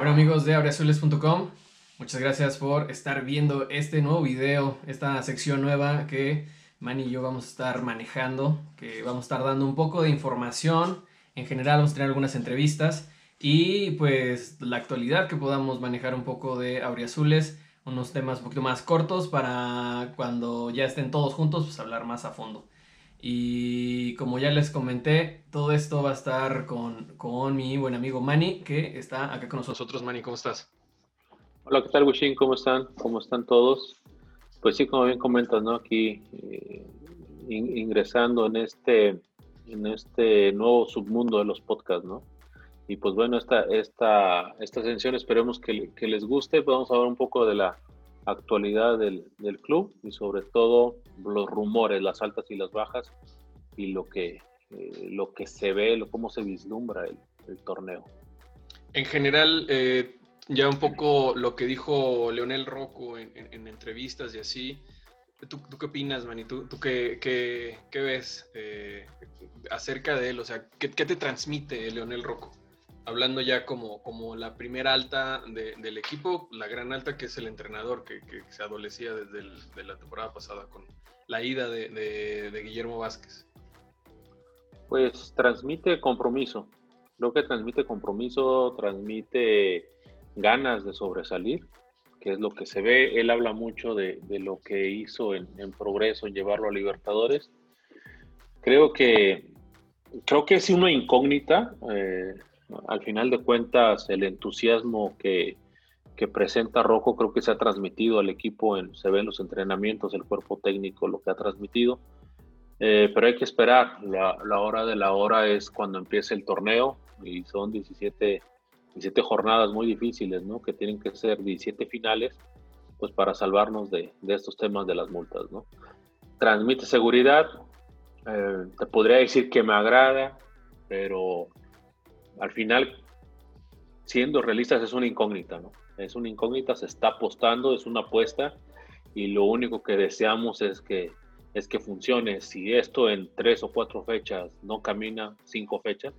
Bueno amigos de abreazules.com, muchas gracias por estar viendo este nuevo video, esta sección nueva que Manny y yo vamos a estar manejando, que vamos a estar dando un poco de información, en general vamos a tener algunas entrevistas y pues la actualidad que podamos manejar un poco de Auriazules, unos temas un poquito más cortos para cuando ya estén todos juntos pues hablar más a fondo. Y como ya les comenté, todo esto va a estar con, con mi buen amigo Manny, que está acá con nosotros. Manny, ¿cómo estás? Hola, ¿qué tal, Wishin? ¿Cómo están? ¿Cómo están todos? Pues sí, como bien comentas, ¿no? Aquí eh, ingresando en este, en este nuevo submundo de los podcasts, ¿no? Y pues bueno, esta, esta, esta sesión esperemos que, que les guste. Vamos a hablar un poco de la actualidad del, del, club y sobre todo los rumores, las altas y las bajas y lo que, eh, lo que se ve, lo, cómo se vislumbra el, torneo. En general, eh, ya un poco lo que dijo Leonel Rocco en, en, entrevistas y así. ¿Tú, ¿Tú, qué opinas, Manny? ¿Tú, tú qué, qué, qué, ves eh, acerca de él? O sea, ¿qué, ¿qué, te transmite Leonel Rocco? Hablando ya como, como la primera alta del equipo, la gran alta que es el entrenador que, se adolecía desde la temporada pasada con la ida de, Guillermo Vázquez. Pues transmite compromiso, creo que transmite compromiso, transmite ganas de sobresalir, que es lo que se ve. Él habla mucho de, lo que hizo en, progreso, en llevarlo a Libertadores. Creo que creo que es una incógnita. Eh, al final de cuentas, el entusiasmo que, presenta Rojo creo que se ha transmitido al equipo, en, se ve en los entrenamientos, el cuerpo técnico, lo que ha transmitido. Eh, pero hay que esperar, la, hora de la hora es cuando empiece el torneo y son 17, 17 jornadas muy difíciles, ¿no? Que tienen que ser 17 finales, pues para salvarnos de, estos temas de las multas, ¿no? Transmite seguridad, eh, te podría decir que me agrada, pero al final, siendo realistas, es una incógnita, ¿no? Es una incógnita, se está apostando, es una apuesta y lo único que deseamos es que, es que funcione. Si esto en tres o cuatro fechas no camina, cinco fechas,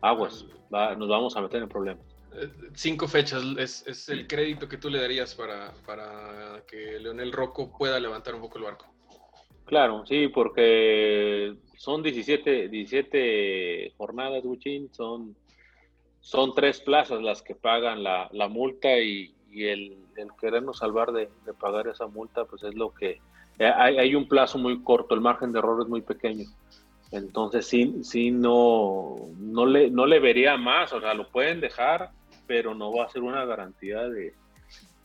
aguas, nos vamos a meter en problemas. Eh, cinco fechas es, es, el crédito que tú le darías para, para que Leonel Rocco pueda levantar un poco el barco. Claro, sí, porque son 17, 17 jornadas, Guchin, son, son tres plazas las que pagan la, multa y, el, querernos salvar de, pagar esa multa, pues es lo que... Eh, hay, un plazo muy corto, el margen de error es muy pequeño. Entonces sí, sí no, no, le, no le vería más, o sea, lo pueden dejar, pero no va a ser una garantía de,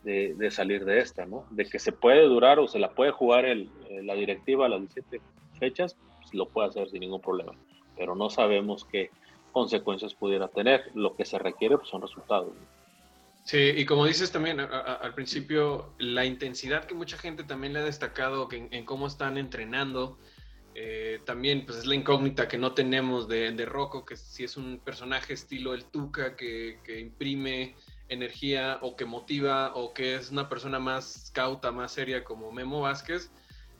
de, salir de esta, ¿no? De que se puede durar o se la puede jugar el, la directiva a las 17 fechas, lo puede hacer sin ningún problema, pero no sabemos qué consecuencias pudiera tener. Lo que se requiere pues, son resultados. Sí, y como dices también al principio, la intensidad que mucha gente también le ha destacado en, cómo están entrenando, eh, también pues es la incógnita que no tenemos de, de Rocco, que si es un personaje estilo el Tuca que, que, imprime energía o que motiva o que es una persona más cauta, más seria como Memo Vázquez,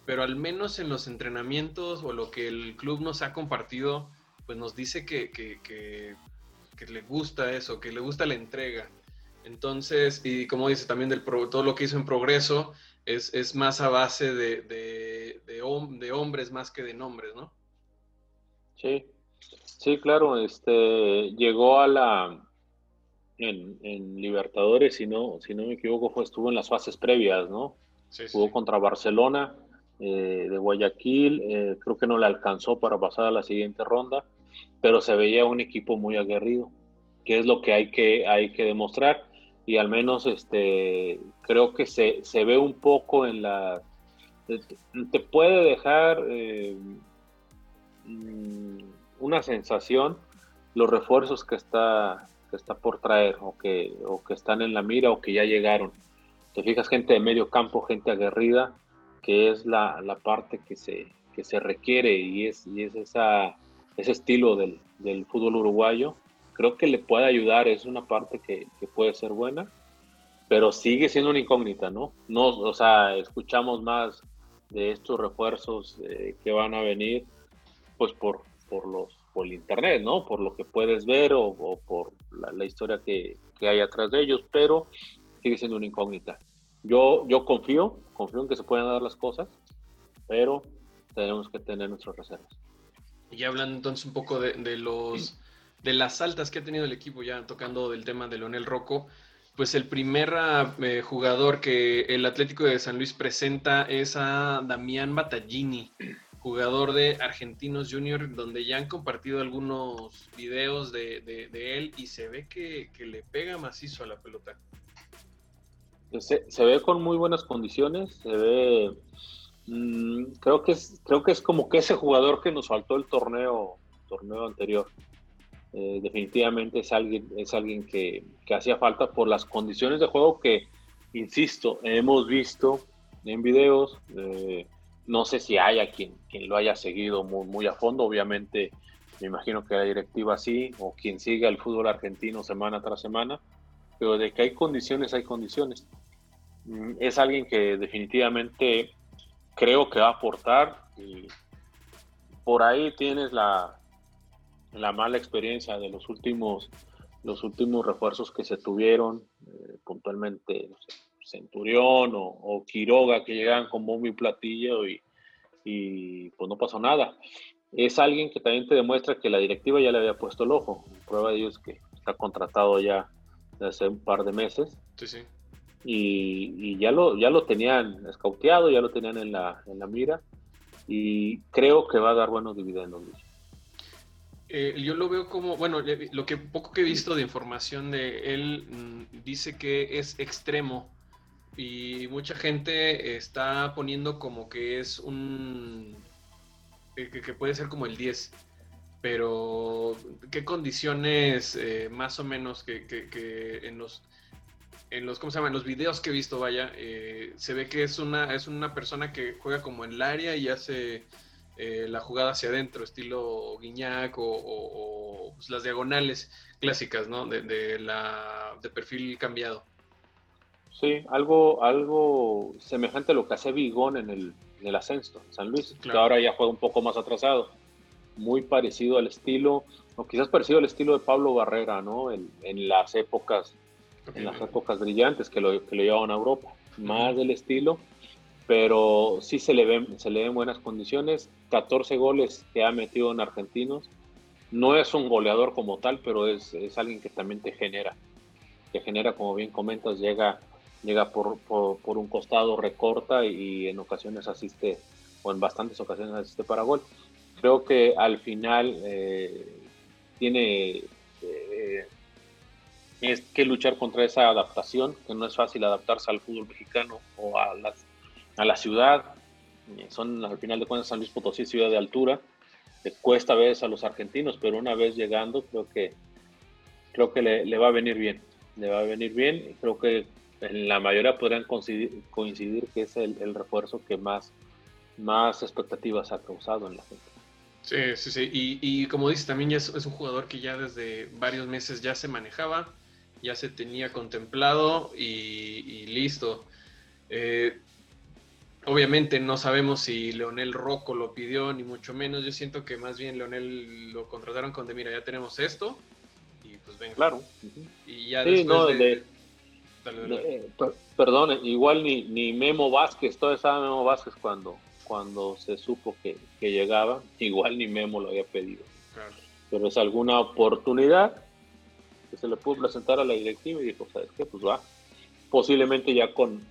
pero al menos en los entrenamientos o lo que el club nos ha compartido, pues nos dice que, que, le gusta eso, que le gusta la entrega. Entonces, y como dice también del todo lo que hizo en progreso, es, es más a base de, de, de, hombres más que de nombres, ¿no? Sí, sí, claro, este, llegó a la, en, en, Libertadores, si no, si no me equivoco, fue, estuvo en las fases previas, ¿no? Sí, Jugó contra Barcelona, eh, de Guayaquil, eh, creo que no le alcanzó para pasar a la siguiente ronda, pero se veía un equipo muy aguerrido, que es lo que hay que, hay que demostrar, y al menos este, creo que se, se ve un poco en la... Te puede dejar eh, mm, una sensación los refuerzos que está, que está por traer o que, o que están en la mira o que ya llegaron. Te fijas gente de medio campo, gente aguerrida, que es la, la parte que se, que se requiere y es, y es esa, ese estilo del, del, fútbol uruguayo, creo que le puede ayudar, es una parte que, que, puede ser buena, pero sigue siendo una incógnita, ¿no? no o sea, escuchamos más de estos refuerzos eh, que van a venir, pues por, por los por el internet, ¿no? Por lo que puedes ver o, por la, historia que, que, hay atrás de ellos, pero sigue siendo una incógnita. Yo, yo confío, confío en que se puedan dar las cosas, pero tenemos que tener nuestras reservas. Y hablando entonces un poco de, de los de las altas que ha tenido el equipo, ya tocando del tema de Leonel Rocco, pues el primer eh, jugador que el Atlético de San Luis presenta es a Damián Battaglini, jugador de Argentinos Junior, donde ya han compartido algunos videos de, él y se ve que, le pega macizo a la pelota. Se, ve con muy buenas condiciones, se ve, mm, creo, que es, creo que es como que ese jugador que nos faltó el torneo, torneo anterior. Eh, definitivamente es alguien, es alguien que, hacía falta por las condiciones de juego que, insisto, hemos visto en videos. Eh, no sé si haya quien, quien lo haya seguido muy, muy, a fondo, obviamente me imagino que la directiva sí, o quien siga el fútbol argentino semana tras semana, pero de que hay condiciones, hay condiciones. Mm, es alguien que definitivamente creo que va a aportar y por ahí tienes la, la mala experiencia de los últimos, los últimos refuerzos que se tuvieron, eh, puntualmente Centurión o, Quiroga, que llegan con bombo platillo y, y pues no pasó nada. Es alguien que también te demuestra que la directiva ya le había puesto el ojo. Prueba de ello es que está contratado ya desde hace un par de meses. Sí, sí. Y, ya, lo, ya lo tenían escauteado, ya lo tenían en la, en la mira. Y creo que va a dar buenos dividendos. Eh, yo lo veo como, bueno, lo que poco que he visto de información de él mm, dice que es extremo y mucha gente está poniendo como que es un, que, puede ser como el 10, pero ¿qué condiciones eh, más o menos que, en los en los, ¿cómo se llama? En los videos que he visto, vaya, se ve que es una, es una persona que juega como en el área y hace eh, la jugada hacia adentro, estilo Guiñac o, pues, las diagonales clásicas, ¿no? De, la, de perfil cambiado. Sí, algo, algo semejante a lo que hace Vigón en el, en el ascenso, San Luis, que ahora ya juega un poco más atrasado. Muy parecido al estilo, o quizás parecido al estilo de Pablo Barrera, ¿no? En, las épocas, en las épocas brillantes que lo, que lo llevaban a Europa. Más del estilo, pero sí se le ven, se le ven buenas condiciones. 14 goles que ha metido en Argentinos. No es un goleador como tal, pero es, es alguien que también te genera. Te genera, como bien comentas, llega, llega por, por, un costado, recorta y, en ocasiones asiste, o en bastantes ocasiones asiste para gol. Creo que al final eh, tiene eh, es que luchar contra esa adaptación, que no es fácil adaptarse al fútbol mexicano o a las a la ciudad. Eh, son al final de cuentas San Luis Potosí, ciudad de altura. cuesta a veces a los argentinos, pero una vez llegando creo que creo que le, va a venir bien. Le va a venir bien. Creo que en la mayoría podrían coincidir, que es el, refuerzo que más, más expectativas ha causado en la gente. Sí, sí, sí. Y, como dices, también ya es, un jugador que ya desde varios meses ya se manejaba, ya se tenía contemplado y, listo. Eh, Obviamente no sabemos si Leonel Rocco lo pidió, ni mucho menos. Yo siento que más bien Leonel lo contrataron con de, mira, ya tenemos esto, y pues venga. Claro. Y ya después de... Eh, perdón, igual ni, ni Memo Vázquez, todo estaba Memo Vázquez cuando, cuando se supo que, llegaba, igual ni Memo lo había pedido. Pero es alguna oportunidad que se le pudo presentar a la directiva y dijo, ¿sabes qué? Pues va. Posiblemente ya con,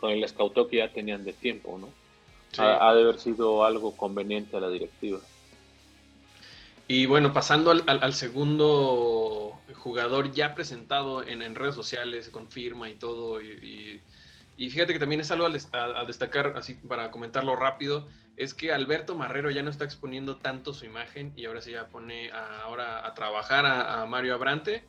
con el scout que ya tenían de tiempo, ¿no? Ha, de haber sido algo conveniente a la directiva. Y bueno, pasando al, segundo jugador ya presentado en, redes sociales, con firma y todo, y, fíjate que también es algo a, destacar, así para comentarlo rápido, es que Alberto Marrero ya no está exponiendo tanto su imagen y ahora se ya pone ahora a trabajar a Mario Abrante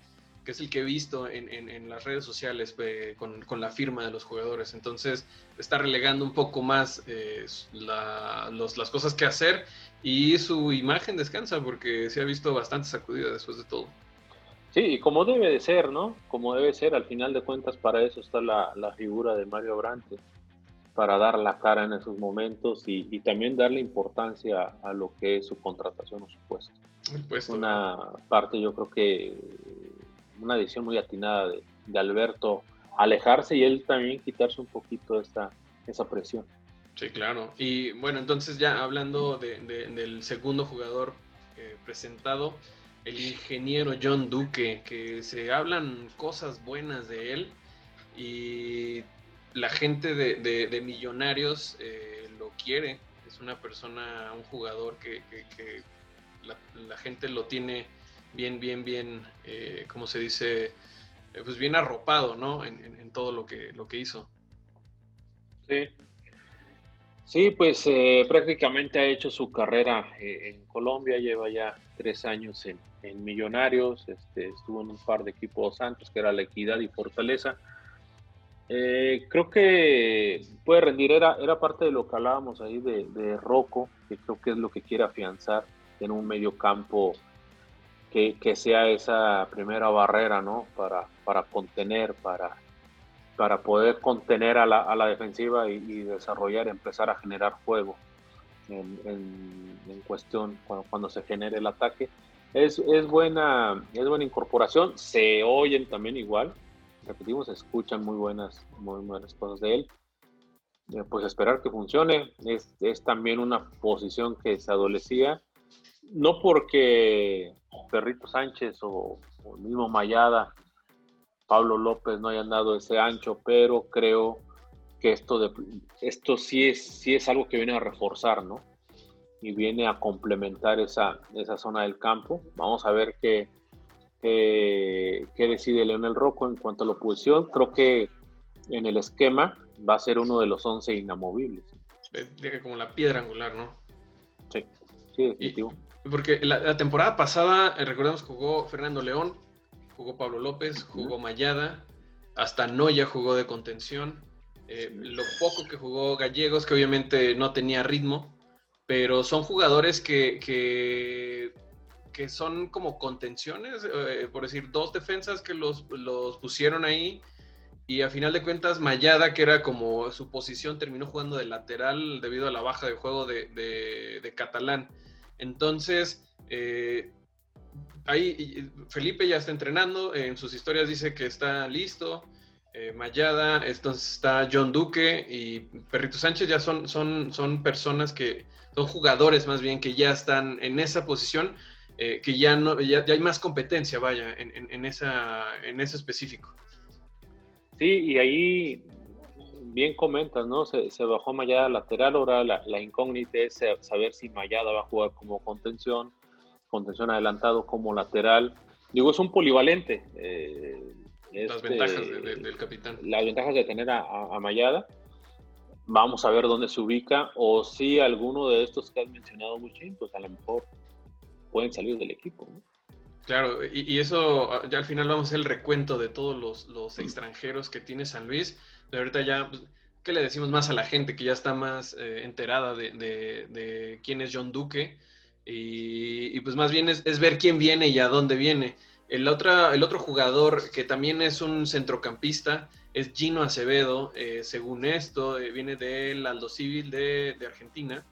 que es el que he visto en, las redes sociales eh, con, la firma de los jugadores. Entonces está relegando un poco más eh, las cosas que hacer y su imagen descansa porque se ha visto bastante sacudida después de todo. Sí, como debe de ser, ¿no? Como debe ser, al final de cuentas para eso está la, figura de Mario Brante. Para dar la cara en esos momentos y, también darle importancia a lo que es su contratación o su puesto. Una parte, yo creo que una decisión muy atinada de, Alberto alejarse y él también quitarse un poquito esta, esa presión. Sí, claro. Y bueno, entonces ya hablando del segundo jugador eh, presentado, el ingeniero John Duque, que se hablan cosas buenas de él y la gente de, Millonarios eh, lo quiere. Es una persona, un jugador que, la, gente lo tiene bien, bien, bien, eh, como se dice, eh, pues bien arropado, ¿no? En, todo lo que, lo que hizo. Sí. Sí, pues prácticamente ha hecho su carrera en Colombia, lleva ya tres años en, en Millonarios, este, estuvo en un par de equipos antes, que era La Equidad y Fortaleza. Eh, creo que puede rendir, era, era parte de lo que hablábamos ahí de, de Rocco, que creo que es lo que quiere afianzar en un medio campo que, que sea esa primera barrera, ¿no? Para, para contener, para, para poder contener a la, a la defensiva y, desarrollar, empezar a generar juego en, en, cuestión cuando, cuando, se genere el ataque. Es, es, buena, es buena incorporación, se oyen también igual, repetimos, escuchan muy buenas, muy buenas cosas de él. Eh, pues esperar que funcione. Es, es, también una posición que se adolecía, no porque Perrito Sánchez o, el mismo Mayada, Pablo López no hayan dado ese ancho, pero creo que esto, de, esto sí, es, sí es algo que viene a reforzar, ¿no? Y viene a complementar esa, esa zona del campo. Vamos a ver qué, eh, qué decide Leonel Rocco en cuanto a la oposición. Creo que en el esquema va a ser uno de los 11 inamovibles. Como la piedra angular, ¿no? Sí, sí, definitivo. porque la, temporada pasada, eh, recordemos, jugó Fernando León, jugó Pablo López, jugó Mayada, hasta Noya jugó de contención. Eh, lo poco que jugó Gallegos, que obviamente no tenía ritmo, pero son jugadores que, que que son como contenciones, eh, por decir, dos defensas que los, pusieron ahí y a final de cuentas Mayada, que era como su posición, terminó jugando de lateral debido a la baja de juego de, Catalán. Entonces, eh, ahí Felipe ya está entrenando, en sus historias dice que está listo. Eh, Mayada, entonces está John Duque y Perrito Sánchez ya son, son, son personas que son jugadores más bien que ya están en esa posición eh, que ya, no, ya, hay más competencia, vaya, en, en, esa, en ese específico. Sí, y ahí bien comentas, ¿no? Se, se bajó Mayada lateral, ahora la, la, incógnita es saber si Mayada va a jugar como contención, contención adelantado como lateral. Digo, es un polivalente. Eh, las este, ventajas del capitán. Las ventajas de tener a, a, Mayada. Vamos a ver dónde se ubica o si alguno de estos que has mencionado, Muchín, pues a lo mejor pueden salir del equipo. Claro, y, eso ah, ya al final vamos a hacer el recuento de todos los, extranjeros que tiene San Luis. Pero ahorita ya, pues, ¿qué le decimos más a la gente que ya está más eh, enterada de, quién es John Duque? Y, pues más bien es, ver quién viene y a dónde viene. El, otra, el otro jugador que también es un centrocampista es Gino Acevedo. Eh, según esto, eh, viene del Aldo Civil de, de Argentina.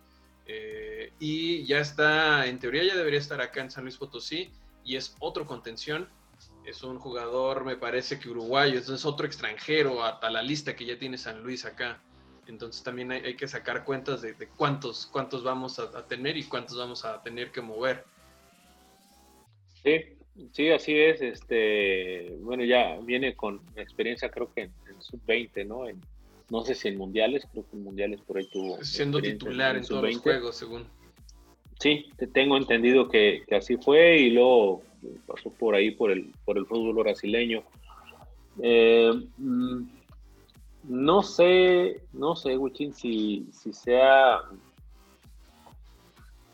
Eh, y ya está, en teoría ya debería estar acá en San Luis Potosí y es otro contención. Es un jugador, me parece que uruguayo, es otro extranjero a, la lista que ya tiene San Luis acá. Entonces también hay, que sacar cuentas de, cuántos, cuántos vamos a, tener y cuántos vamos a tener que mover. Sí, sí, así es. Este, bueno, ya viene con experiencia, creo que en, sub-20, ¿no? En, no sé si en mundiales, creo que en mundiales por ahí tuvo. Siendo titular en, todos los juegos, según. Sí, te tengo entendido que, así fue y luego pasó por ahí por el, por el fútbol brasileño. Eh, mm, no sé, no sé, Wichín, si, si sea.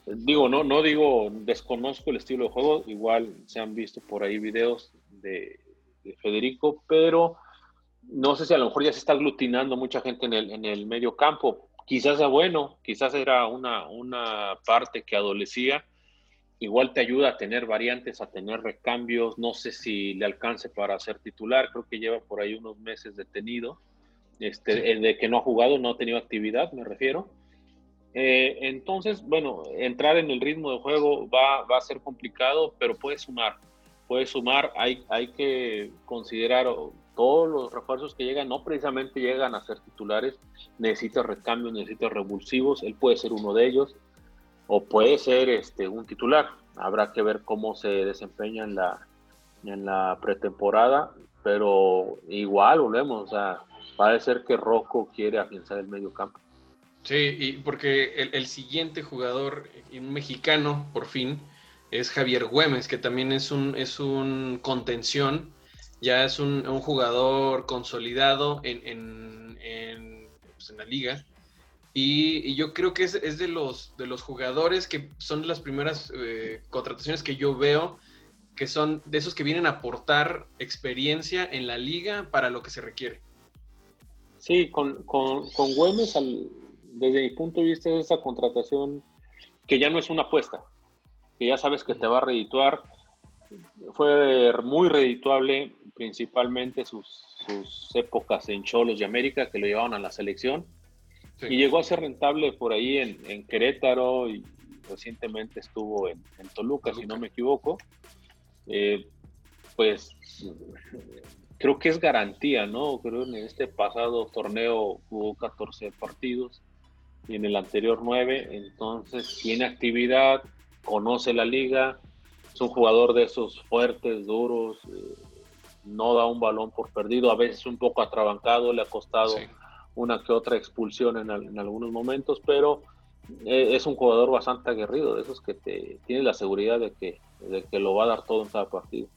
Digo, no, no digo, desconozco el estilo de juego, igual se han visto por ahí videos de Federico, pero no sé si a lo mejor ya se está aglutinando mucha gente en el, en el medio campo. Quizás sea bueno, quizás era una, una parte que adolecía. Igual te ayuda a tener variantes, a tener recambios. No sé si le alcance para ser titular. Creo que lleva por ahí unos meses detenido. este, de que no ha jugado, no ha tenido actividad, me refiero. Eh, entonces, bueno, entrar en el ritmo de juego va, va, a ser complicado, pero puede sumar. Puede sumar, hay, hay que considerar todos los refuerzos que llegan, no precisamente llegan a ser titulares, necesita recambios, necesita revulsivos, él puede ser uno de ellos, o puede ser este, un titular. Habrá que ver cómo se desempeña en la, en la pretemporada, pero igual volvemos, o sea, parece que Rocco quiere afianzar el medio campo. Sí, y porque el, siguiente jugador, un mexicano, por fin, es Javier Güemes, que también es un, es un contención, ya es un, jugador consolidado en, en, pues, la liga. Y, yo creo que es, de, los, de los jugadores que son las primeras eh, contrataciones que yo veo, que son de esos que vienen a aportar experiencia en la liga para lo que se requiere. Sí, con, con, con Güemes desde mi punto de vista, es esa contratación que ya no es una apuesta, que ya sabes que te va a redituar. Fue muy redituable, principalmente sus, épocas en Cholos de América, que lo llevaban a la selección. Y llegó a ser rentable por ahí en, Querétaro y recientemente estuvo en, Toluca, si no me equivoco. Eh, pues creo que es garantía, ¿no? Creo que en este pasado torneo jugó 14 partidos, y en el anterior 9, entonces tiene actividad, conoce la liga, es un jugador de esos fuertes, duros, eh, no da un balón por perdido, a veces un poco atrabancado, le ha costado una que otra expulsión en, algunos momentos, pero eh, es un jugador bastante aguerrido, de esos que te tienes la seguridad de que, de que lo va a dar todo en cada partido.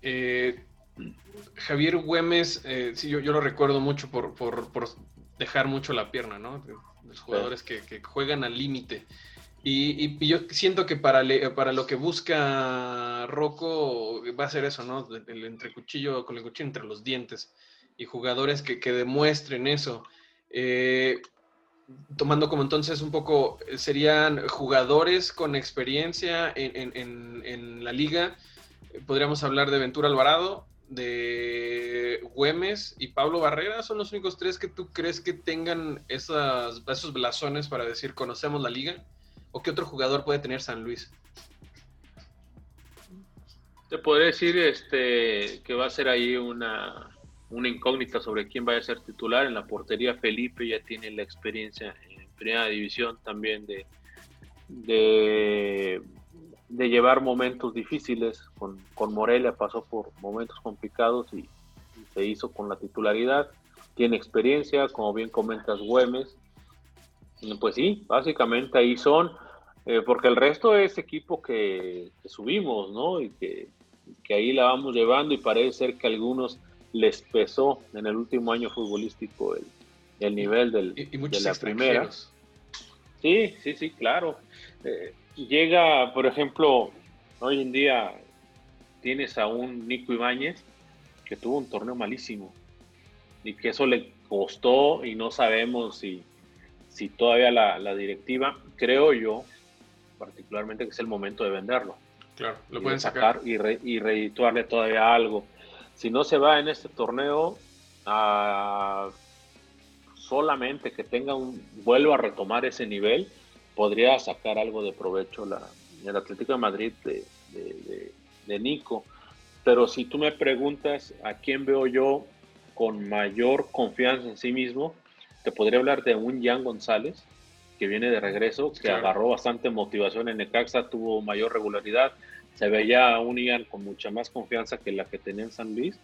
Eh, Javier Güemes, sí, yo, yo, lo recuerdo mucho por, por, por, dejar mucho la pierna, ¿no? los jugadores que, juegan al límite. Y, yo siento que para, para lo que busca Rocco va a ser eso, ¿no? El entre cuchillo, con el cuchillo entre los dientes. Y jugadores que, demuestren eso. Eh, tomando como entonces un poco, serían jugadores con experiencia en la liga. Podríamos hablar de Ventura Alvarado, de Güemes y Pablo Barrera son los únicos tres que tú crees que tengan esas, esos blasones para decir conocemos la liga? ¿O qué otro jugador puede tener San Luis? Te podría decir este, que va a ser ahí una, una incógnita sobre quién va a ser titular. En la portería Felipe ya tiene la experiencia en primera división también de, de llevar momentos difíciles. Con, con Morelia pasó por momentos complicados y, se hizo con la titularidad. Tiene experiencia, como bien comentas, Güemes. Pues sí, básicamente ahí son, eh, porque el resto es equipo que, subimos, ¿no? Y que, ahí la vamos llevando y parece ser que a algunos les pesó en el último año futbolístico el, nivel del, de la primera. Sí, sí, sí, claro. Eh, llega, por ejemplo, hoy en día tienes a un Nico Ibáñez que tuvo un torneo malísimo y que eso le costó y no sabemos si, si todavía la, directiva, creo yo, particularmente que es el momento de venderlo. Claro, lo pueden sacar, y, y reedituarle todavía algo. Si no se va en este torneo, a solamente que tenga un, vuelva a retomar ese nivel, podría sacar algo de provecho la, el Atlético de Madrid de, de, Nico. Pero si tú me preguntas a quién veo yo con mayor confianza en sí mismo, te podría hablar de un Jan González, que viene de regreso, que agarró bastante motivación en Necaxa, tuvo mayor regularidad, se veía un Ian con mucha más confianza que la que tenía en San Luis.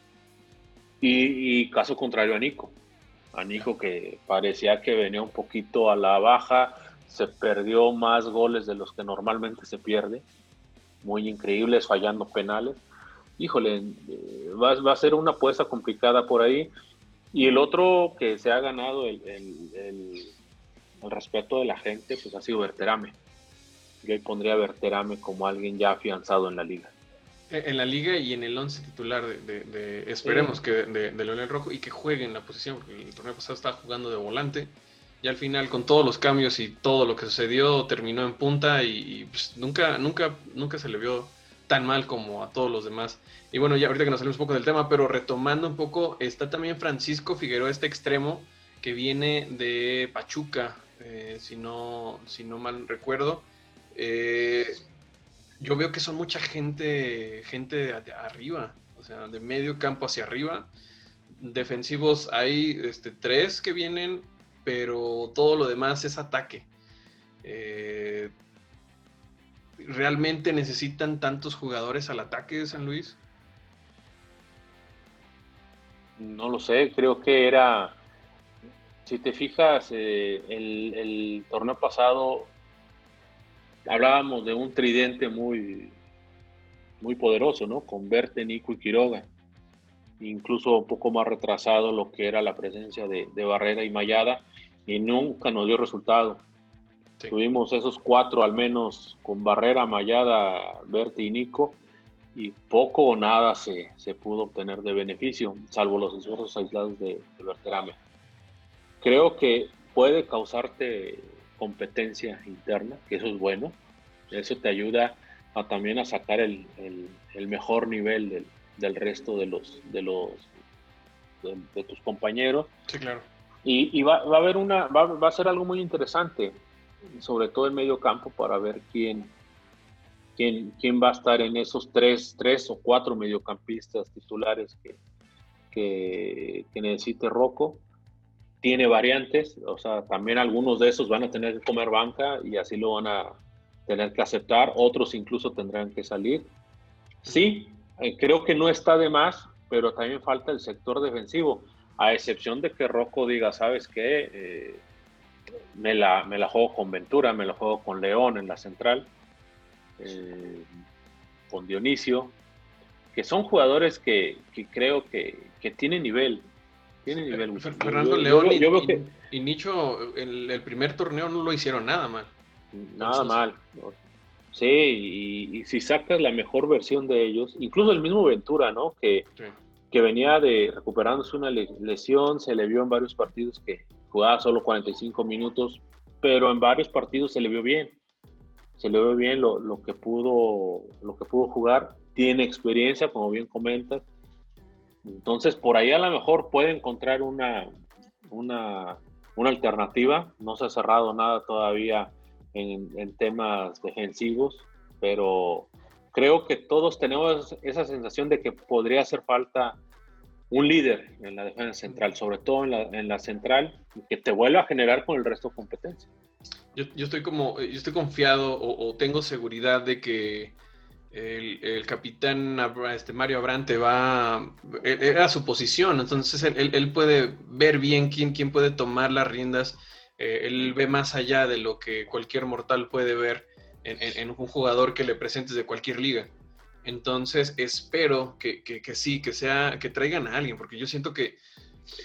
Y, y caso contrario a Nico, a Nico que parecía que venía un poquito a la baja, se perdió más goles de los que normalmente se pierde, muy increíbles, fallando penales. Híjole, eh, va, a ser una apuesta complicada por ahí. Y el otro que se ha ganado el, respeto de la gente, pues ha sido Berterame. Yo ahí pondría a Berterame como alguien ya afianzado en la liga. En la liga y en el once titular de, esperemos que de, de Leonel Rojo y que juegue en la posición, porque el torneo pasado estaba jugando de volante y al final con todos los cambios y todo lo que sucedió terminó en punta y, pues, nunca, nunca, nunca se le vio tan mal como a todos los demás. Y bueno, ya ahorita que nos salimos un poco del tema, pero retomando un poco, está también Francisco Figueroa, este extremo que viene de Pachuca, eh, si, no, si no mal recuerdo. Eh, yo veo que son mucha gente, gente de arriba, o sea, de medio campo hacia arriba. Defensivos hay este, tres que vienen, pero todo lo demás es ataque. Eh, ¿Realmente necesitan tantos jugadores al ataque de San Luis? No lo sé, creo que era, si te fijas, eh, el, torneo pasado hablábamos de un tridente muy, muy poderoso, ¿no? Con Verte, Nico y Quiroga. Incluso un poco más retrasado lo que era la presencia de, de Barrera y Mayada y nunca nos dio resultado. Tuvimos esos cuatro al menos con Barrera, Mayada, Berti y Nico y poco o nada se, se pudo obtener de beneficio, salvo los esfuerzos aislados de, de Berterame. Creo que puede causarte competencia interna, que eso es bueno, eso te ayuda a también a sacar el, el, mejor nivel del, del, resto de los de los de, tus compañeros. Sí, claro. Y, y va, va, a haber una va, va, a ser algo muy interesante sobre todo en medio campo, para ver quién, quién, quién va a estar en esos tres, tres o cuatro mediocampistas titulares que, que, que necesite Rocco. Tiene variantes, o sea, también algunos de esos van a tener que comer banca y así lo van a tener que aceptar, otros incluso tendrán que salir. Sí, eh, creo que no está de más, pero también falta el sector defensivo, a excepción de que Rocco diga, ¿sabes qué? Eh, me la, me la juego con Ventura, me la juego con León en la central, eh, con Dionisio, que son jugadores que, que creo que, que, tienen nivel. Tienen nivel. Fernando León y, Nicho, el, el, primer torneo no lo hicieron nada mal. Nada mal. Sí, y, y, si sacas la mejor versión de ellos, incluso el mismo Ventura, ¿no? Que, sí. que venía de recuperándose una lesión, se le vio en varios partidos que, jugaba solo 45 minutos, pero en varios partidos se le vio bien. Se le vio bien lo, lo, que, pudo, lo que pudo jugar. Tiene experiencia, como bien comentas. Entonces, por ahí a lo mejor puede encontrar una, una, una alternativa. No se ha cerrado nada todavía en, en temas defensivos, pero creo que todos tenemos esa sensación de que podría hacer falta un líder en la defensa central, sobre todo en la, en la central, que te vuelva a generar con el resto de competencia. Yo, yo estoy como, yo estoy confiado o, o tengo seguridad de que el, el, capitán este Mario Abrante va, era su posición, entonces él, él, puede ver bien quién, quién puede tomar las riendas, eh, él ve más allá de lo que cualquier mortal puede ver en, en, en un jugador que le presentes de cualquier liga. Entonces espero que, que, sí, que sea, que traigan a alguien, porque yo siento que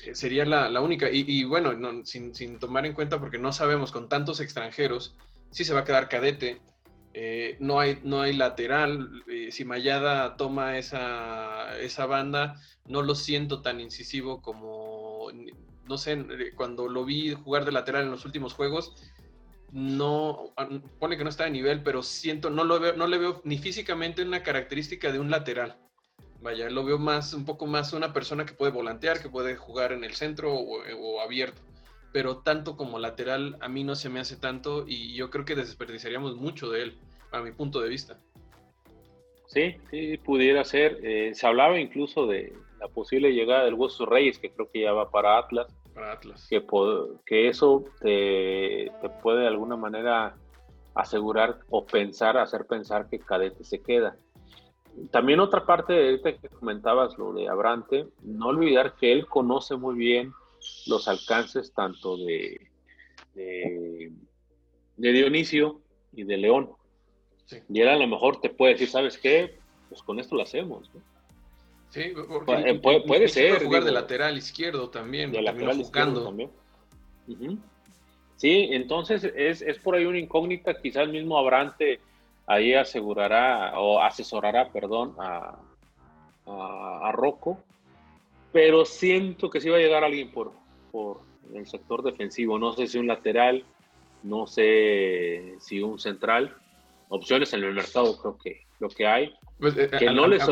eh, sería la, la única. Y, bueno, no, sin, sin, tomar en cuenta, porque no sabemos con tantos extranjeros, si se va a quedar cadete. Eh, no, hay, no hay lateral. Eh, si Mayada toma esa, esa banda, no lo siento tan incisivo como, no sé, cuando lo vi jugar de lateral en los últimos juegos, no, pone que no está de nivel, pero siento, no, lo veo, no le veo ni físicamente una característica de un lateral. Vaya, lo veo más, un poco más una persona que puede volantear, que puede jugar en el centro o, o abierto. Pero tanto como lateral, a mí no se me hace tanto y yo creo que desperdiciaríamos mucho de él, a mi punto de vista. Sí, sí, pudiera ser. Eh, se hablaba incluso de la posible llegada del Hueso Reyes, que creo que ya va para Atlas para Atlas. Que, que eso te, te, puede de alguna manera asegurar o pensar, hacer pensar que Cadete se queda. También otra parte de este que comentabas, lo de Abrante, no olvidar que él conoce muy bien los alcances tanto de, de, de Dionisio y de León. Sí. Y él a lo mejor te puede decir, ¿sabes qué? Pues con esto lo hacemos. ¿no? Sí, porque puede, puede ser. Puede jugar digo, de lateral izquierdo también. De lateral izquierdo también. Uh -huh. Sí, entonces es, es, por ahí una incógnita. Quizás el mismo Abrante ahí asegurará o asesorará, perdón, a, a, a Rocco. Pero siento que sí va a llegar alguien por, por el sector defensivo. No sé si un lateral, no sé si un central opciones en el mercado creo que lo que hay. Pues, eh, que no les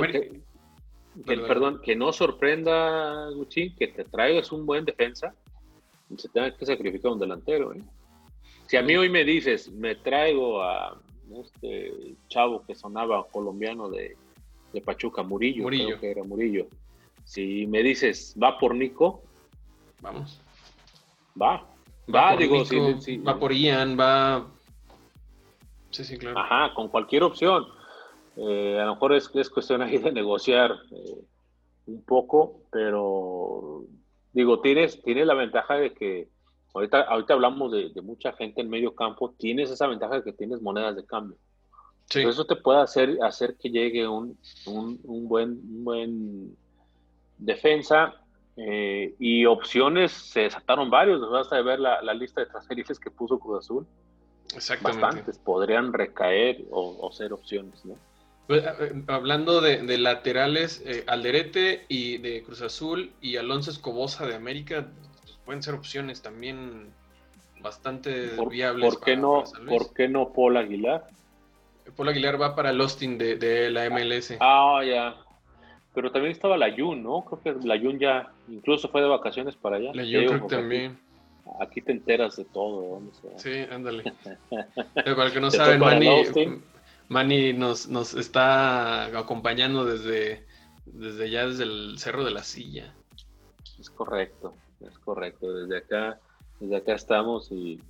perdón, que no sorprenda, Gucci, que te traigas un buen defensa y se tenga que sacrificar un delantero. ¿eh? Si a mí hoy me dices, me traigo a este chavo que sonaba colombiano de, Pachuca, Murillo, Murillo, que era Murillo. Si me dices, va por Nico, vamos. Va, va, digo, va por Ian, va. Sí, sí, claro. Ajá, con cualquier opción. Eh, a lo mejor es, es cuestión ahí de negociar eh, un poco, pero digo, tienes, tienes la ventaja de que ahorita, ahorita hablamos de, mucha gente en medio campo, tienes esa ventaja de que tienes monedas de cambio. Eso te puede hacer, hacer que llegue un, un, buen, buen defensa eh, y opciones, se desataron varios, basta de ver la, la lista de transferencias que puso Cruz Azul. Exactamente. Bastantes podrían recaer o, o ser opciones, ¿no? Pues, hablando de, laterales, eh, Alderete y de Cruz Azul y Alonso Escobosa de América pues, pueden ser opciones también bastante viables. ¿por qué, no, ¿Por qué no Paul Aguilar? Paul Aguilar va para el Austin de, la MLS. Ah, ya. Pero también estaba la Jun, ¿no? Creo que la Jun ya incluso fue de vacaciones para allá. La Jun creo que también. Aquí, te enteras de todo. Sí, ándale. para el que no saben, Manny, Manny nos, nos está acompañando desde, desde ya desde el Cerro de la Silla. Es correcto, es correcto. Desde acá, desde acá estamos y,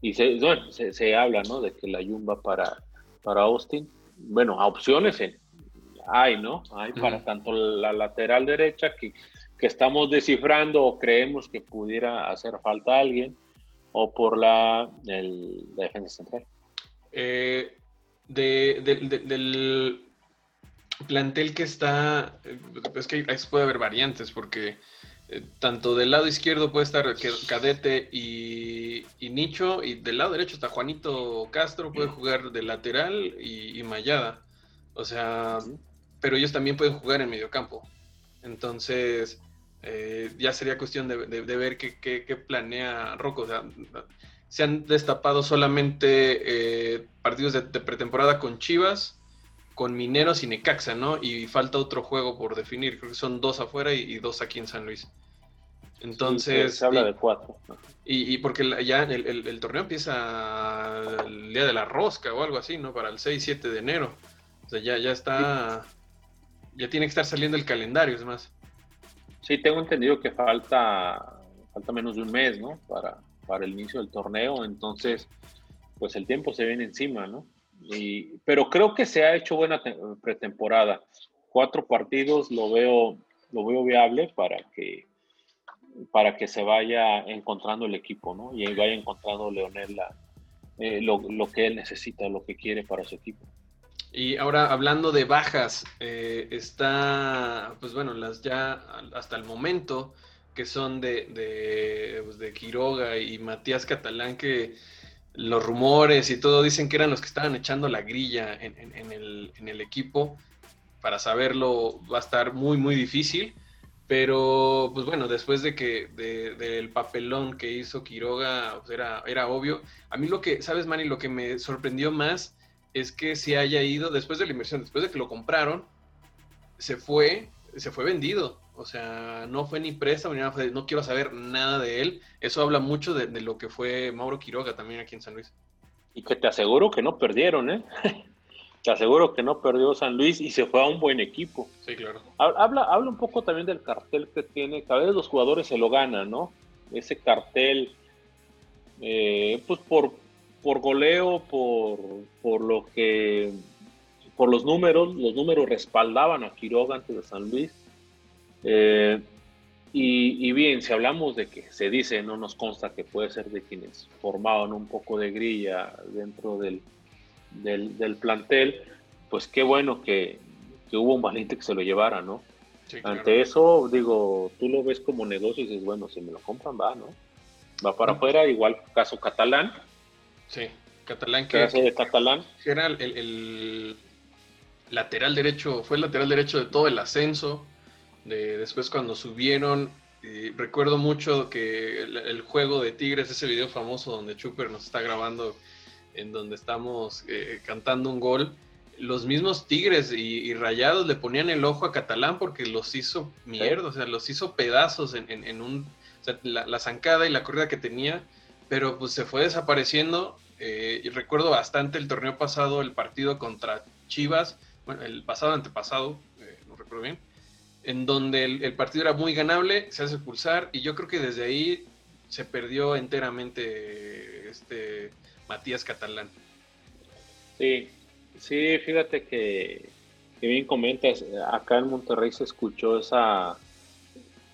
y se, bueno, se, habla, ¿no? De que la Yumba para, para Austin. Bueno, opciones hay, ¿no? Hay para tanto la lateral derecha que, que estamos descifrando o creemos que pudiera hacer falta alguien, o por la, el, la defensa central. Eh, del plantel que está, es que ahí puede haber variantes, porque eh, tanto del lado izquierdo puede estar Cadete y, Nicho, y del lado derecho está Juanito Castro, puede jugar de lateral y, Mayada. O sea, pero ellos también pueden jugar en medio campo. Entonces, eh, ya sería cuestión de, ver qué, planea Rocco. O sea, se han destapado solamente eh, partidos de, pretemporada con Chivas, con Mineros y Necaxa, ¿no? Y falta otro juego por definir, creo que son dos afuera y, dos aquí en San Luis. Entonces... se habla de cuatro. Y, porque ya el, torneo empieza el día de la rosca o algo así, ¿no? Para el 6-7 de enero. O sea, ya, ya está... Ya tiene que estar saliendo el calendario, es más. Sí, tengo entendido que falta, falta menos de un mes, ¿no? Para, para el inicio del torneo, entonces pues el tiempo se viene encima, ¿no? Y, pero creo que se ha hecho buena pretemporada. Cuatro partidos lo veo, lo veo viable para que, para que se vaya encontrando el equipo, ¿no? Y vaya encontrando Leonel eh, lo, que él necesita, lo que quiere para su equipo. Y ahora hablando de bajas, eh, está, pues bueno, las ya hasta el momento que son de, de, pues, de Quiroga y Matías Catalán, que los rumores y todo dicen que eran los que estaban echando la grilla en, en, el, en el, equipo. Para saberlo va a estar muy, muy difícil. Pero, pues bueno, después de que del papelón que hizo Quiroga, pues, era, era obvio. A mí lo que, ¿sabes, Manny? Lo que me sorprendió más es que se haya ido, después de la inversión, después de que lo compraron, se fue, se fue vendido. O sea, no fue ni presa ni nada, no quiero saber nada de él. Eso habla mucho de, lo que fue Mauro Quiroga también aquí en San Luis. Y que te aseguro que no perdieron, ¿eh? te aseguro que no perdió San Luis y se fue a un buen equipo. Sí, claro. Habla, habla un poco también del cartel que tiene. Cada vez los jugadores se lo ganan, ¿no? Ese cartel, eh, pues por, por goleo, por, por lo que, por los números, los números respaldaban a Quiroga antes de San Luis eh, y, bien, si hablamos de que se dice, no nos consta que puede ser de quienes formaban un poco de grilla dentro del, del, plantel, pues qué bueno que, hubo un valiente que se lo llevara, ¿no? Ante eso, digo, tú lo ves como negocio y dices, bueno, si me lo compran, va, ¿no? Va para afuera, igual caso catalán. Sí, catalán que, de catalán. era el, el, lateral derecho, fue el lateral derecho de todo el ascenso después cuando subieron. recuerdo mucho que el, juego de Tigres, ese video famoso donde Chuper nos está grabando en donde estamos eh, cantando un gol, los mismos Tigres y, Rayados le ponían el ojo a Catalán porque los hizo mierda, o sea, los hizo pedazos en, un, o sea, la, zancada y la corrida que tenía, pero pues se fue desapareciendo. Eh, y recuerdo bastante el torneo pasado, el partido contra Chivas, bueno, el pasado antepasado, eh, no recuerdo bien, en donde el, partido era muy ganable, se hace expulsar y yo creo que desde ahí se perdió enteramente este Matías Catalán. Sí, Sí, fíjate que, bien comentas, acá en Monterrey se escuchó esa...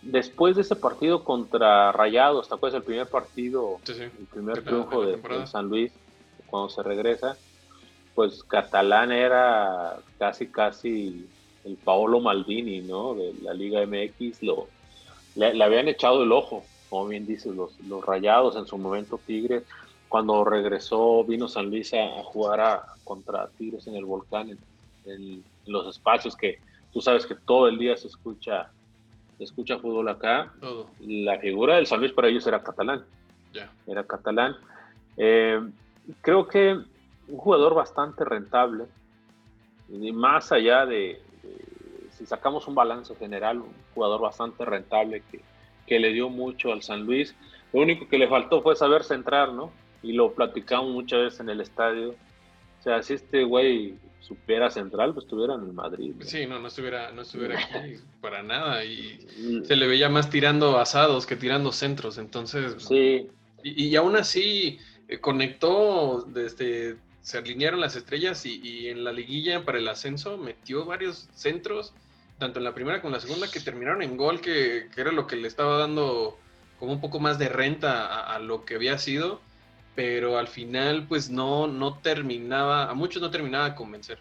Después de ese partido contra Rayados, ¿te acuerdas el primer partido, el primer triunfo de, San Luis, cuando se regresa? Pues Catalán era casi, casi el Paolo Maldini, ¿no? De la Liga MX, lo, le, habían echado el ojo, como bien dices, los, los Rayados, en su momento Tigres, cuando regresó, vino San Luis a, jugar a, contra Tigres en el volcán, en, los espacios que tú sabes que todo el día se escucha, se escucha fútbol acá. La figura del San Luis para ellos era catalán. Era catalán. Eh, creo que un jugador bastante rentable, y más allá de, si sacamos un balance general, un jugador bastante rentable que, que le dio mucho al San Luis. Lo único que le faltó fue saber centrar, ¿no? y lo platicamos muchas veces en el estadio. O sea, si este güey supiera central, pues estuviera en Madrid. Sí, no, no estuviera, no estuviera aquí para nada. Y mm. se le veía más tirando asados que tirando centros. Entonces, sí. Y, y aún así eh, conectó, desde, se alinearon las estrellas y, en la liguilla para el ascenso metió varios centros, tanto en la primera como en la segunda, que terminaron en gol, que, era lo que le estaba dando como un poco más de renta a lo que había sido pero al final pues no, no terminaba, a muchos no terminaba de convencer.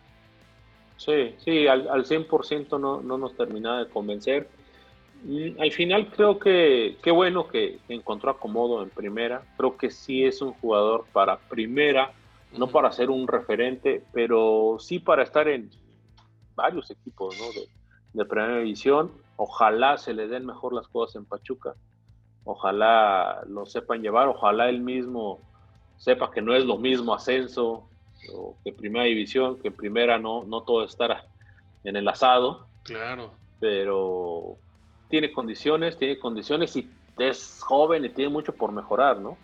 Sí, sí, al, al 100% no, no nos terminaba de convencer. Mm, al final creo que qué bueno que encontró acomodo en primera. Creo que sí es un jugador para primera, no para ser un referente, pero sí para estar en varios equipos ¿no? de, de primera división. Ojalá se le den mejor las cosas en Pachuca. Ojalá lo sepan llevar. Ojalá él mismo sepa que no es lo mismo ascenso o que primera división, que en primera no, no todo estará en el asado. Claro. Pero tiene condiciones, tiene condiciones y es joven y tiene mucho por mejorar, ¿no?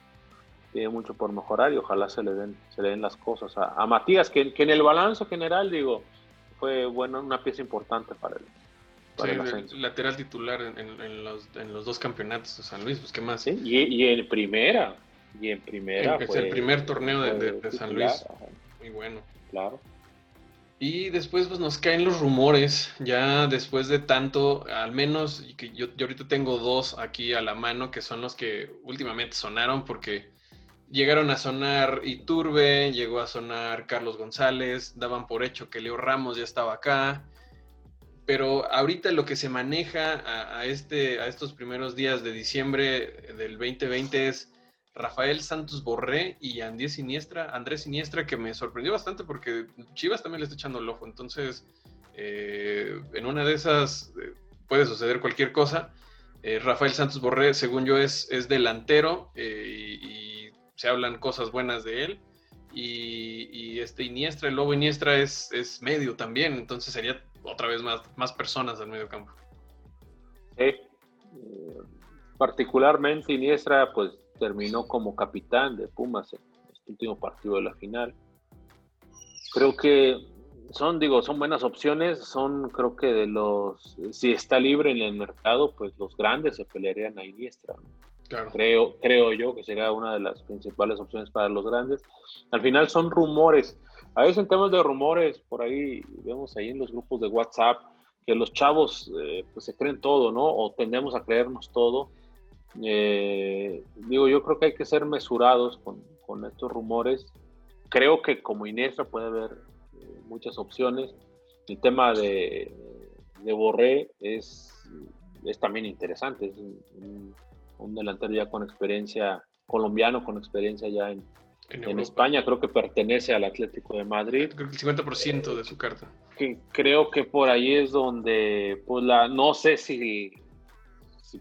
Tiene mucho por mejorar y ojalá se le den, se le den las cosas a, Matías, que, en el balance general, digo, fue bueno, una pieza importante para él. Sí, lateral titular en, los, dos campeonatos de San Luis, pues qué más. ¿Sí? Y, y en primera, y en primera. Es el primer torneo de, San Luis. Muy bueno. Claro. Y después pues nos caen los rumores, ya después de tanto, al menos, y que yo, yo, ahorita tengo dos aquí a la mano, que son los que últimamente sonaron, porque llegaron a sonar Iturbe, llegó a sonar Carlos González, daban por hecho que Leo Ramos ya estaba acá, pero ahorita lo que se maneja a, este, a estos primeros días de diciembre del 2020 es Rafael Santos Borré y Andrés Siniestra, Andrés Siniestra, que me sorprendió bastante porque Chivas también le está echando el ojo. Entonces, eh, en una de esas eh, puede suceder cualquier cosa. Eh, Rafael Santos Borré, según yo, es, es delantero y, se hablan cosas buenas de él. Y, este Iniestra, el Lobo Iniestra, es, es medio también. Entonces sería otra vez más, más personas al medio campo. Sí. particularmente Iniestra, pues terminó como capitán de Pumas en este último partido de la final. Creo que son, digo, son buenas opciones, son creo que de los, si está libre en el mercado, pues los grandes se pelearían a Iniestra. Creo, creo yo que sería una de las principales opciones para los grandes. Al final son rumores. A veces en temas de rumores, por ahí vemos ahí en los grupos de WhatsApp que los chavos eh, pues se creen todo, ¿no? O tendemos a creernos todo eh, digo, yo creo que hay que ser mesurados con, con estos rumores. Creo que como Iniestra puede haber eh, muchas opciones. El tema de, de Borré es, es también interesante. Es un, delantero ya con experiencia, colombiano con experiencia ya en, en, España. Creo que pertenece al Atlético de Madrid. Creo que el 50% de su carta. Que creo que por ahí es donde, pues la, no sé si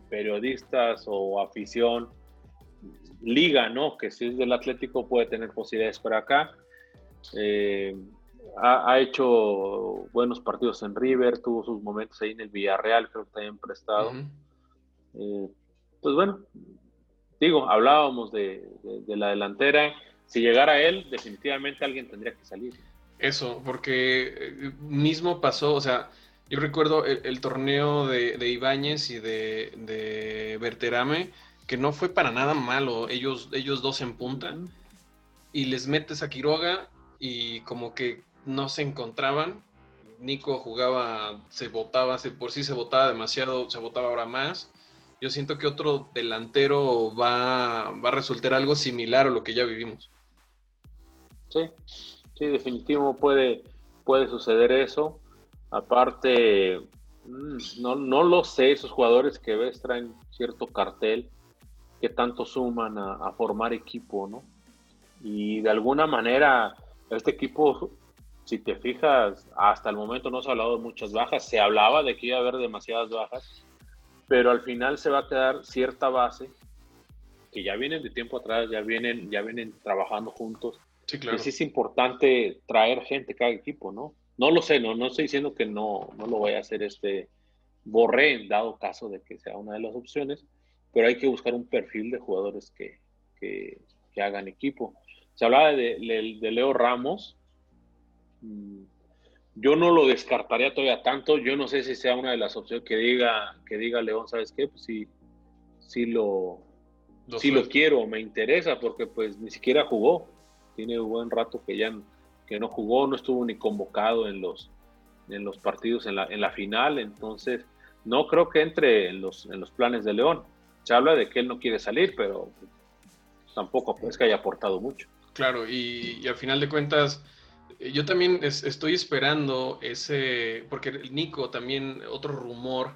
periodistas o afición liga, ¿no? Que si es del Atlético puede tener posibilidades para acá. Eh, ha, hecho buenos partidos en River, tuvo sus momentos ahí en el Villarreal, creo que también prestado. Eh, pues bueno, digo, hablábamos de, la delantera. Si llegara él, definitivamente alguien tendría que salir. Eso, porque eh, mismo pasó, o sea, yo recuerdo el, torneo de, de, Ibáñez y de, de Berterame, que no fue para nada malo, ellos, ellos dos en punta, y les metes a Quiroga y como que no se encontraban. Nico jugaba, se votaba, se, por sí se votaba demasiado, se votaba ahora más. Yo siento que otro delantero va, a resultar algo similar a lo que ya vivimos. Sí, sí, definitivo puede, puede suceder eso. Aparte, mm, no, no lo sé, esos jugadores que ves traen cierto cartel que tanto suman a formar equipo, ¿no? Y de alguna manera, este equipo si te fijas, hasta el momento no se ha hablado de muchas bajas, se hablaba de que iba a haber demasiadas bajas, pero al final se va a quedar cierta base que ya vienen de tiempo atrás, ya vienen, ya vienen trabajando juntos. Sí, claro. Y sí es importante traer gente cada equipo, ¿no? No lo sé, no, no estoy diciendo que no, no lo voy a hacer este borré en dado caso de que sea una de las opciones, pero hay que buscar un perfil de jugadores que, que, hagan equipo. Se hablaba de, de Leo Ramos, Mm, yo no lo descartaría todavía tanto. Yo no sé si sea una de las opciones que diga, que diga León, ¿sabes qué? Pues sí, sí lo, sí lo quiero, me interesa, porque pues ni siquiera jugó. Tiene un buen rato que ya que no jugó, no estuvo ni convocado en los, en los partidos en la, en la final. Entonces, no creo que entre en los, en los planes de León. Se habla de que él no quiere salir, pero tampoco es que haya aportado mucho. Claro, y, al final de cuentas yo también estoy esperando ese, porque Nico también, otro rumor,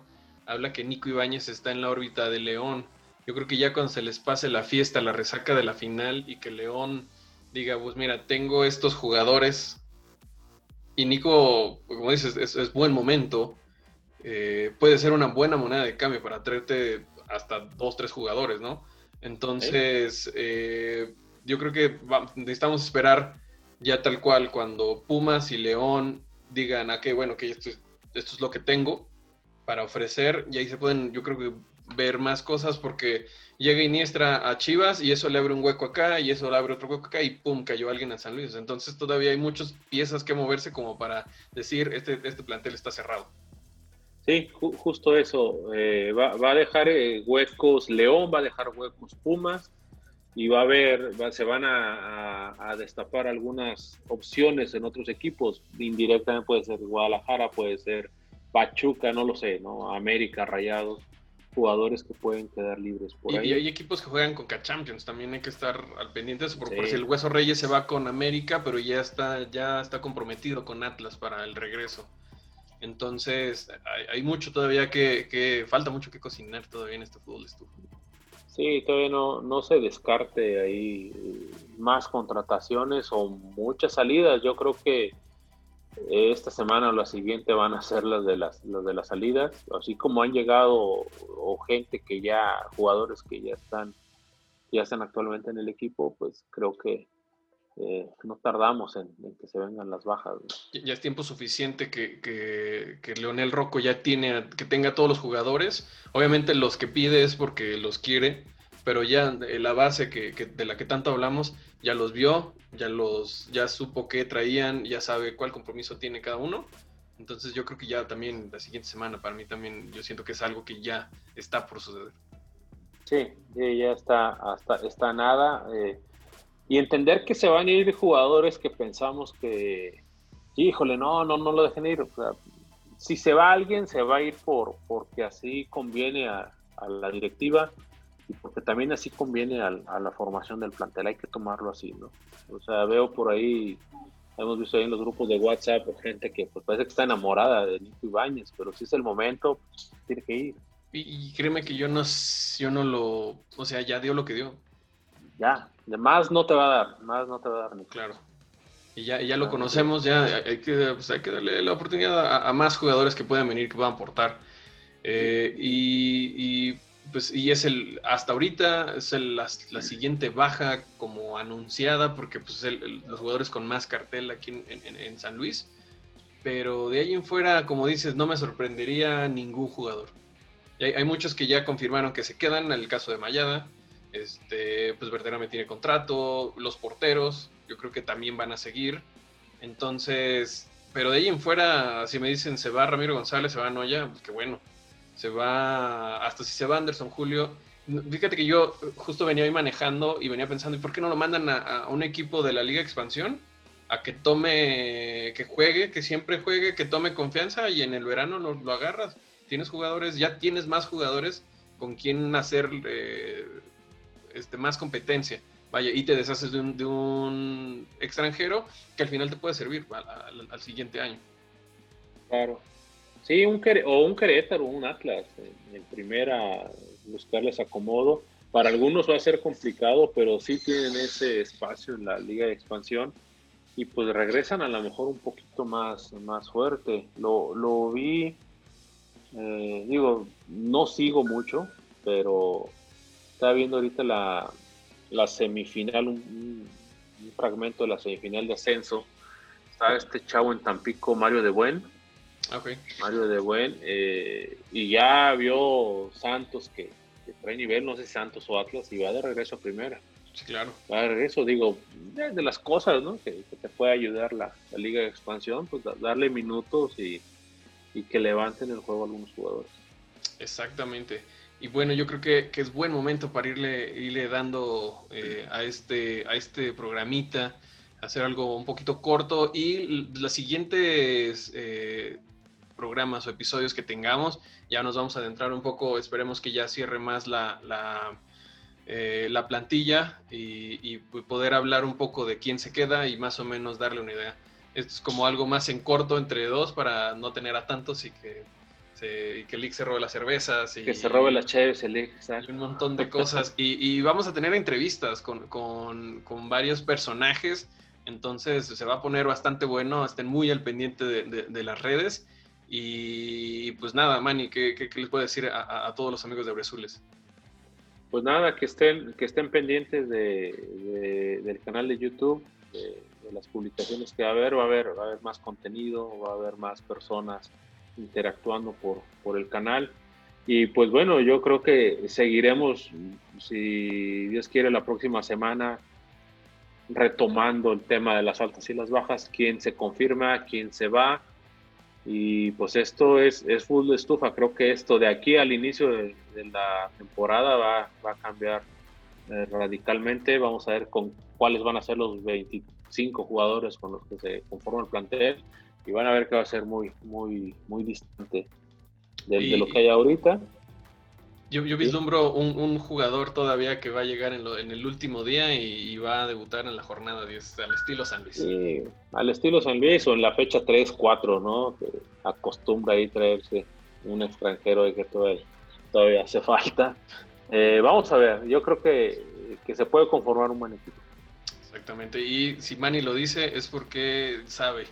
habla que Nico Ibáñez está en la órbita de León. Yo creo que ya cuando se les pase la fiesta, la resaca de la final y que León diga, pues mira, tengo estos jugadores. Y Nico, como dices, es, buen momento, eh, puede ser una buena moneda de cambio para traerte hasta dos, tres jugadores, ¿no? Entonces, eh, yo creo que necesitamos esperar ya tal cual, cuando Pumas y León digan, ah, que bueno, que esto, esto es lo que tengo para ofrecer, y ahí se pueden, yo creo que ver más cosas porque llega Iniestra a Chivas y eso le abre un hueco acá y eso le abre otro hueco acá y pum, cayó alguien a San Luis. Entonces todavía hay muchas piezas que moverse como para decir, este, este plantel está cerrado. Sí, justo eso. Eh, va, a dejar eh, huecos León, va a dejar huecos Pumas y va a haber, se van a, destapar algunas opciones en otros equipos. Indirectamente puede ser Guadalajara, puede ser Pachuca, no lo sé, ¿no? América, Rayados, jugadores que pueden quedar libres por y, ahí. Y hay equipos que juegan con K-Champions, también hay que estar al pendiente por, si el Hueso Reyes se va con América, pero ya está, ya está comprometido con Atlas para el regreso. Entonces, hay, mucho todavía que, que, falta mucho que cocinar todavía en este fútbol estufa. Sí, todavía no, no se descarte ahí más contrataciones o muchas salidas. Yo creo que esta semana o la siguiente van a ser las de las, de las salidas, así como han llegado o, gente que ya, jugadores que ya están, ya están actualmente en el equipo, pues creo que eh, no tardamos en, que se vengan las bajas. Ya es tiempo suficiente que, que, que, Leonel Rocco ya tiene, que tenga todos los jugadores. Obviamente los que pide es porque los quiere, pero ya la base que, de la que tanto hablamos ya los vio, ya los, ya supo qué traían, ya sabe cuál compromiso tiene cada uno. Entonces yo creo que ya también la siguiente semana para mí también yo siento que es algo que ya está por suceder. Sí, ya está, hasta está nada. Eh, y entender que se van a ir jugadores que pensamos que, híjole, no, no, no lo dejen ir. si se va alguien, se va a ir por porque así conviene a, la directiva y porque también así conviene a, la formación del plantel. Hay que tomarlo así, ¿no? O sea, veo por ahí, hemos visto ahí en los grupos de WhatsApp gente que pues, parece que está enamorada de Nico Ibáñez, pero si es el momento, pues, tiene que ir. Y, y, créeme que yo no, yo no lo, o sea, ya dio lo que dio ya, de más no te va a dar, más no te va a dar. Ni. Claro. Y ya, ya lo conocemos, ya hay que, pues hay que darle la oportunidad a, más jugadores que puedan venir, que puedan aportar. Eh, y, pues, y es el, hasta ahorita, es la, siguiente baja como anunciada, porque pues los jugadores con más cartel aquí en, San Luis. Pero de ahí en fuera, como dices, no me sorprendería ningún jugador. hay, muchos que ya confirmaron que se quedan, en el caso de Mayada, este, pues Verderame tiene contrato, los porteros, yo creo que también van a seguir. Entonces, pero de ahí en fuera, si me dicen se va Ramiro González, se va Noya, pues que bueno. Se va, hasta si se va Anderson Julio. Fíjate que yo justo venía ahí manejando y venía pensando, ¿y por qué no lo mandan a, un equipo de la Liga Expansión? A que tome, que juegue, que siempre juegue, que tome confianza y en el verano lo, agarras. Tienes jugadores, ya tienes más jugadores con quien hacer eh, este, más competencia. Vaya, y te deshaces de un, extranjero que al final te puede servir al, siguiente año. Claro. Sí, un, o un Querétaro, un Atlas, en, primera, buscarles acomodo. Para algunos va a ser complicado, pero sí tienen ese espacio en la liga de expansión y pues regresan a lo mejor un poquito más, más fuerte. Lo, lo vi, eh, digo, no sigo mucho, pero estaba viendo ahorita la, la semifinal, un, fragmento de la semifinal de ascenso. Está este chavo en Tampico, Mario de Buen. Okay. Mario de Buen. Eh, y ya vio Santos que, trae nivel, no sé Santos o Atlas, y va de regreso a primera. Sí, claro. Va de regreso, digo, de las cosas ¿no? que, te puede ayudar la, la, Liga de Expansión, pues darle minutos y, y que levanten el juego a algunos jugadores. Exactamente. Y bueno, yo creo que, es buen momento para irle, irle dando eh, a, este, a este programita, hacer algo un poquito corto y los siguientes eh, programas o episodios que tengamos, ya nos vamos a adentrar un poco, esperemos que ya cierre más la, la, eh, plantilla y, y, poder hablar un poco de quién se queda y más o menos darle una idea. Esto es como algo más en corto entre dos para no tener a tantos y que y que Lick se robe las cervezas. Y, que se robe las chaves, el Un montón de cosas. y, vamos a tener entrevistas con, varios personajes. Entonces se va a poner bastante bueno. Estén muy al pendiente de, las redes. Y pues nada, Manny, ¿qué, les puedo decir a, todos los amigos de Brezules? Pues nada, que estén, que estén pendientes del canal de YouTube, de, las publicaciones que va a haber, va a haber, va a haber más contenido, va a haber más personas interactuando por, por el canal. Y pues bueno, yo creo que seguiremos, si Dios quiere, la próxima semana retomando el tema de las altas y las bajas, quién se confirma, quién se va. Y pues esto es, es full de estufa. Creo que esto de aquí al inicio de, la temporada va, va, a cambiar eh, radicalmente. Vamos a ver con cuáles van a ser los 25 jugadores con los que se conforma el plantel y van a ver que va a ser muy, muy, muy distante de, lo que hay ahorita. Yo, yo vislumbro un, jugador todavía que va a llegar en, en el último día y, va a debutar en la jornada 10, al estilo San Luis. Sí, al estilo San Luis o en la fecha 3, 4, ¿no? Que acostumbra ahí traerse un extranjero de que todavía, hace falta. Eh, vamos a ver, yo creo que, que se puede conformar un buen equipo. Exactamente, y si Manny lo dice es porque sabe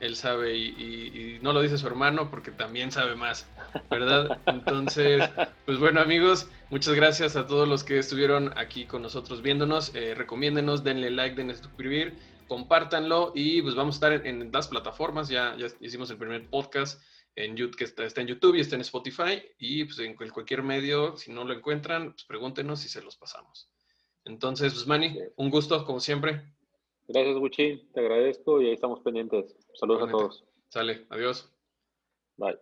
él sabe y, no lo dice su hermano porque también sabe más, ¿verdad? Entonces, pues bueno amigos, muchas gracias a todos los que estuvieron aquí con nosotros viéndonos, eh, recomiéndenos, denle like, denle suscribir, compártanlo y pues vamos a estar en, las plataformas, ya, ya hicimos el primer podcast en YouTube, que está, está, en YouTube y está en Spotify y pues en cualquier medio, si no lo encuentran, pues pregúntenos y se los pasamos. Entonces, pues Manny, un gusto como siempre. Gracias, Gucci. Te agradezco y ahí estamos pendientes. Saludos a todos. Sale. Adiós. Bye.